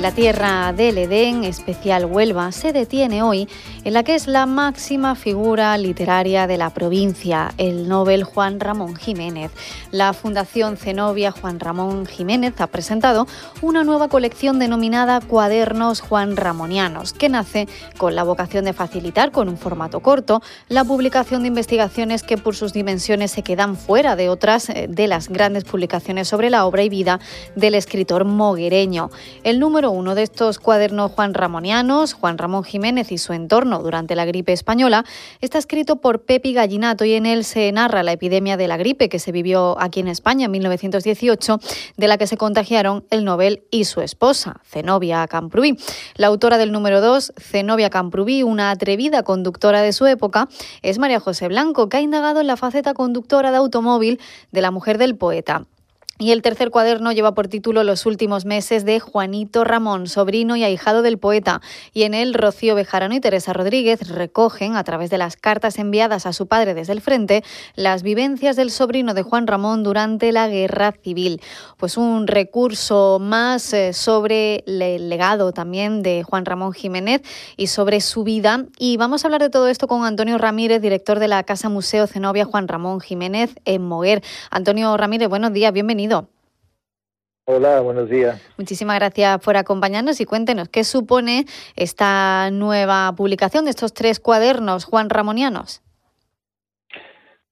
La tierra del Edén, especial Huelva, se detiene hoy en la que es la máxima figura literaria de la provincia, el Nobel Juan Ramón Jiménez. La Fundación Zenobia Juan Ramón Jiménez ha presentado una nueva colección denominada Cuadernos Juan Ramonianos, que nace con la vocación de facilitar con un formato corto la publicación de investigaciones que por sus dimensiones se quedan fuera de otras eh, de las grandes publicaciones sobre la obra y vida del escritor moguereño. El número uno de estos cuadernos Juan Ramonianos, Juan Ramón Jiménez y su entorno durante la gripe española, está escrito por Pepi Gallinato y en él se narra la epidemia de la gripe que se vivió aquí en España en 1918, de la que se contagiaron el Nobel y su esposa, Zenobia Camprubí. La autora del número 2, Zenobia Camprubí, una atrevida conductora de su época, es María José Blanco, que ha indagado en la faceta conductora de automóvil de la mujer del poeta. Y el tercer cuaderno lleva por título Los últimos meses de Juanito Ramón, sobrino y ahijado del poeta. Y en él Rocío Bejarano y Teresa Rodríguez recogen, a través de las cartas enviadas a su padre desde el frente, las vivencias del sobrino de Juan Ramón durante la guerra civil. Pues un recurso más eh, sobre el legado también de Juan Ramón Jiménez y sobre su vida. Y vamos a hablar de todo esto con Antonio Ramírez, director de la Casa Museo Zenobia Juan Ramón Jiménez en Moguer. Antonio Ramírez, buenos días, bienvenido. Hola, buenos días. Muchísimas gracias por acompañarnos y cuéntenos qué supone esta nueva publicación de estos tres cuadernos Juan Ramonianos.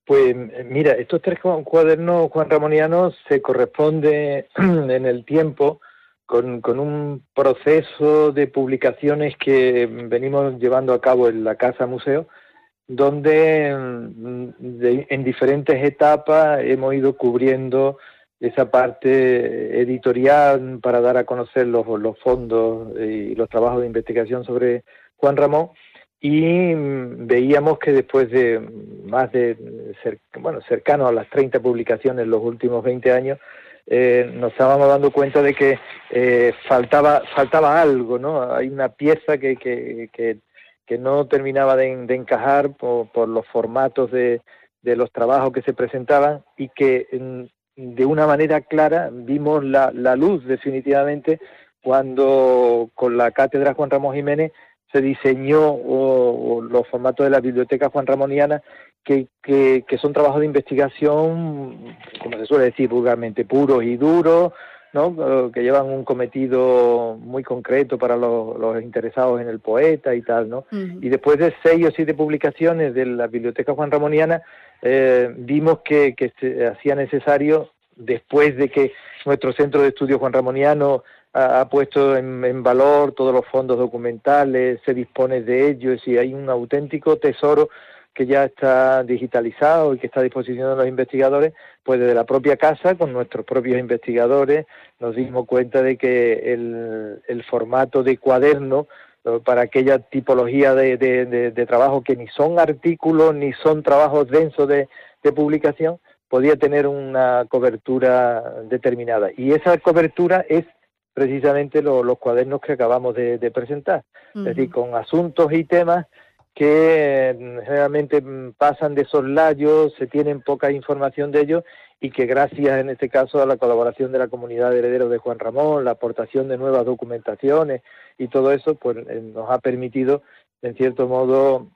Pues mira, estos tres cuadernos Juan Ramonianos se corresponden en el tiempo con, un proceso de publicaciones que venimos llevando a cabo en la Casa Museo, donde mm, en diferentes etapas hemos ido cubriendo esa parte editorial para dar a conocer los, los fondos y los trabajos de investigación sobre Juan Ramón. Y veíamos que después de más de bueno cercano a las 30 publicaciones en los últimos 20 años eh, nos estábamos dando cuenta de que eh, faltaba faltaba algo no hay una pieza que que, que, no terminaba de, encajar por, por, los formatos de, de los trabajos que se presentaban y que mm, de una manera clara vimos la, la luz definitivamente cuando con la cátedra Juan Ramón Jiménez se diseñó los formatos de la biblioteca Juan Ramoniana, que, que, son trabajos de investigación, como se suele decir vulgarmente, puros y duros, ¿no? que llevan un cometido muy concreto para los, los interesados en el poeta y tal. ¿no? Y después de seis o siete publicaciones de la biblioteca Juan Ramoniana, eh, vimos que, se hacía necesario, después de que nuestro centro de estudio Juan Ramoniano ha, puesto en, valor todos los fondos documentales, se dispone de ellos y hay un auténtico tesoro que ya está digitalizado y que está a disposición de los investigadores, pues desde la propia casa, con nuestros propios investigadores, nos dimos cuenta de que el formato de cuaderno para aquella tipología de, trabajo que ni son artículos ni son trabajos densos de, publicación, podía tener una cobertura determinada. Y esa cobertura es precisamente los cuadernos que acabamos de, presentar, es decir, con asuntos y temas que mm, generalmente mm, pasan de soslayo, se tienen poca información de ellos y que gracias en este caso a la colaboración de la comunidad de herederos de Juan Ramón, la aportación de nuevas documentaciones y todo eso, pues eh, nos ha permitido, en cierto modo,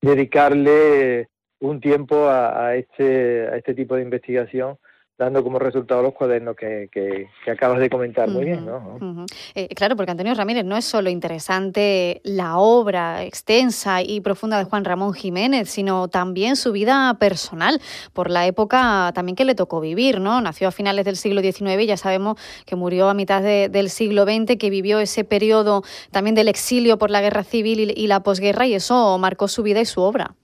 dedicarle un tiempo a, este, a este tipo de investigación dando como resultado los cuadernos que, que, acabas de comentar muy bien. ¿no? Eh, claro, porque Antonio Ramírez no es solo interesante la obra extensa y profunda de Juan Ramón Jiménez, sino también su vida personal, por la época también que le tocó vivir. ¿no? Nació a finales del siglo XIX y ya sabemos que murió a mitad del siglo XX, que vivió ese periodo también del exilio por la guerra civil y la posguerra y eso marcó su vida y su obra.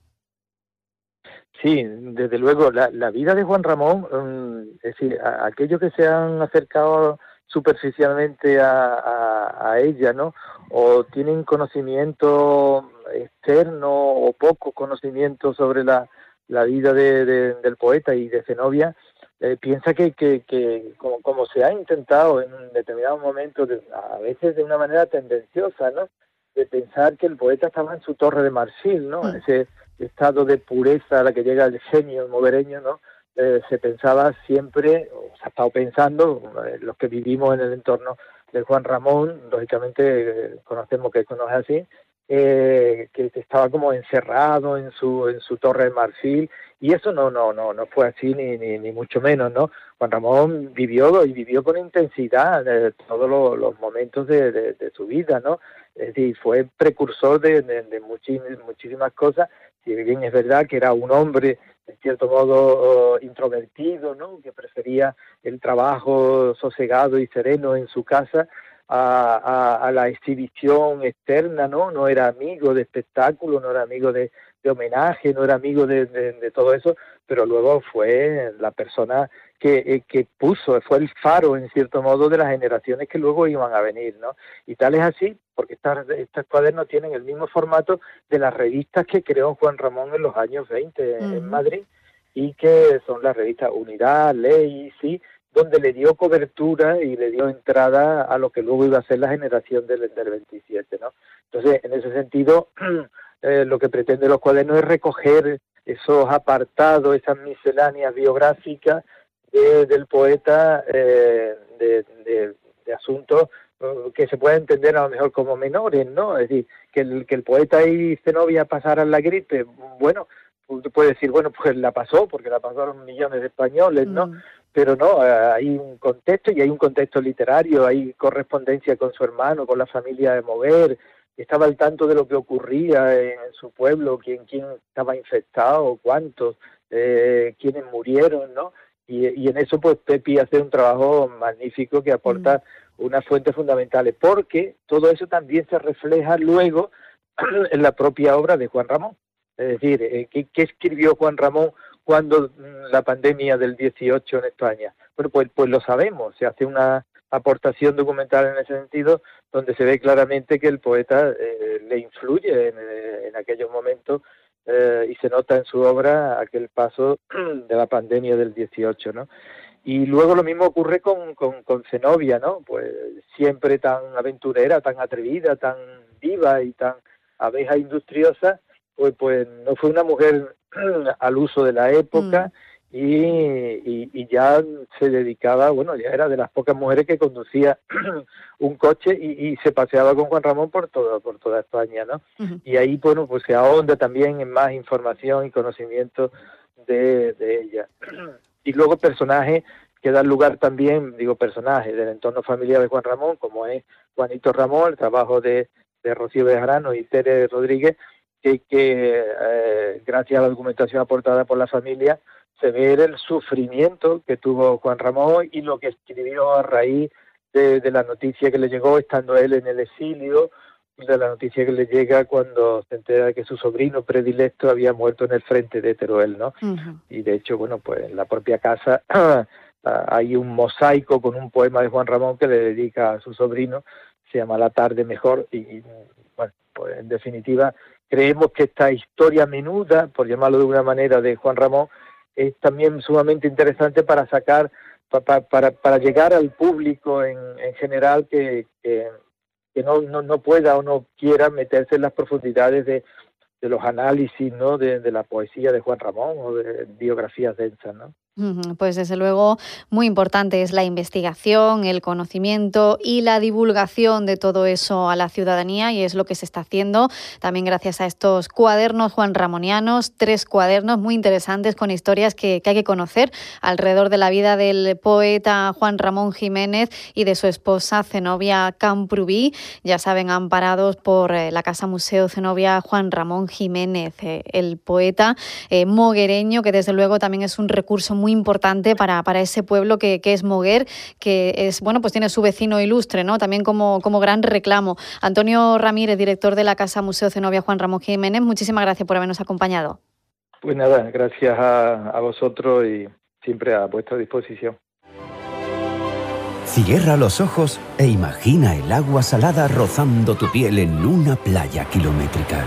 Sí, desde luego, la, la vida de Juan Ramón, mm, es decir, aquellos que se han acercado superficialmente a, a, ella, ¿no? O tienen conocimiento externo o poco conocimiento sobre la la vida del poeta y de Zenobia, eh, piensa que, que, como, se ha intentado en determinados momentos, a veces de una manera tendenciosa, ¿no? De pensar que el poeta estaba en su torre de marfil, ¿no? Mm. Ese estado de pureza a la que llega el genio movereño, ¿no? Eh, se pensaba siempre, o se ha estado pensando, eh, los que vivimos en el entorno de Juan Ramón, lógicamente conocemos que conoce así, eh, que estaba como encerrado en su en su torre de marfil y eso no no no no fue así ni ni, ni mucho menos no Juan Ramón vivió y vivió con intensidad eh, todos los, momentos de, de, su vida no es decir fue precursor de, de, muchísimas cosas si bien es verdad que era un hombre en cierto modo introvertido no que prefería el trabajo sosegado y sereno en su casa a, la exhibición externa, ¿no? No era amigo de espectáculo, no era amigo de, homenaje, no era amigo de, todo eso, pero luego fue la persona que, eh, que puso, fue el faro, en cierto modo, de las generaciones que luego iban a venir, ¿no? Y tal es así, porque estas, estos cuadernos tienen el mismo formato de las revistas que creó Juan Ramón en los años 20 en Madrid, y que son las revistas Unidad, Ley, sí, donde le dio cobertura y le dio entrada a lo que luego iba a ser la generación del, del 27, ¿no? Entonces, en ese sentido, eh, lo que pretende los cuadernos es recoger esos apartados, esas misceláneas biográficas del poeta eh, de, de, asuntos uh, que se pueden entender a lo mejor como menores, ¿no? Es decir, que el, que el poeta y Zenobia pasaran la gripe, bueno, tú puedes decir, bueno, pues la pasó, porque la pasaron millones de españoles, ¿no? Mm pero no, eh, hay un contexto y hay un contexto literario, hay correspondencia con su hermano, con la familia de Mover, estaba al tanto de lo que ocurría en, su pueblo, quién, quién estaba infectado, cuántos, eh, quiénes murieron, ¿no? Y, en eso pues Pepi hace un trabajo magnífico que aporta mm. unas fuentes fundamentales, porque todo eso también se refleja luego en la propia obra de Juan Ramón. Es decir, eh, ¿qué, ¿qué, escribió Juan Ramón cuando mm, la pandemia del 18 en España? Bueno, pues, pues lo sabemos, se hace una aportación documental en ese sentido, donde se ve claramente que el poeta eh, le influye en, eh, aquellos momentos eh, y se nota en su obra aquel paso de la pandemia del 18, ¿no? Y luego lo mismo ocurre con, con, con Zenobia, ¿no? Pues siempre tan aventurera, tan atrevida, tan viva y tan abeja industriosa, pues, pues no fue una mujer al uso de la época mm. y, ya se dedicaba, bueno, ya era de las pocas mujeres que conducía un coche y, se paseaba con Juan Ramón por todo, por toda España, ¿no? Y ahí, bueno, pues se ahonda también en más información y conocimiento de, ella. y luego personajes que dan lugar también, digo personajes del entorno familiar de Juan Ramón, como es Juanito Ramón, el trabajo de, de Rocío Bejarano y Tere Rodríguez, que, que eh, gracias a la documentación aportada por la familia se ve el sufrimiento que tuvo Juan Ramón y lo que escribió a raíz de, la noticia que le llegó estando él en el exilio, de la noticia que le llega cuando se entera de que su sobrino predilecto había muerto en el frente de Teruel, ¿no? Y de hecho, bueno, pues en la propia casa hay un mosaico con un poema de Juan Ramón que le dedica a su sobrino, se llama La tarde mejor y bueno, pues en definitiva Creemos que esta historia menuda, por llamarlo de una manera, de Juan Ramón, es también sumamente interesante para sacar, para, para, llegar al público en, en general que, no, no, pueda o no quiera meterse en las profundidades de, de los análisis ¿no? de, de la poesía de Juan Ramón o de biografías densas. ¿no? Pues desde luego muy importante es la investigación, el conocimiento y la divulgación de todo eso a la ciudadanía y es lo que se está haciendo. También gracias a estos cuadernos Juan Ramonianos, tres cuadernos muy interesantes con historias que, hay que conocer alrededor de la vida del poeta Juan Ramón Jiménez y de su esposa Zenobia Camprubí, ya saben, amparados por eh, la Casa Museo Zenobia Juan Ramón Jiménez, eh, el poeta eh, moguereño que desde luego también es un recurso muy importante para, para ese pueblo que, que, es Moguer, que es, bueno, pues tiene su vecino ilustre, ¿no? También como, como gran reclamo. Antonio Ramírez, director de la Casa Museo Zenobia Juan Ramón Jiménez, muchísimas gracias por habernos acompañado. Pues nada, gracias a, a vosotros y siempre a vuestra disposición. Cierra los ojos e imagina el agua salada rozando tu piel en una playa kilométrica.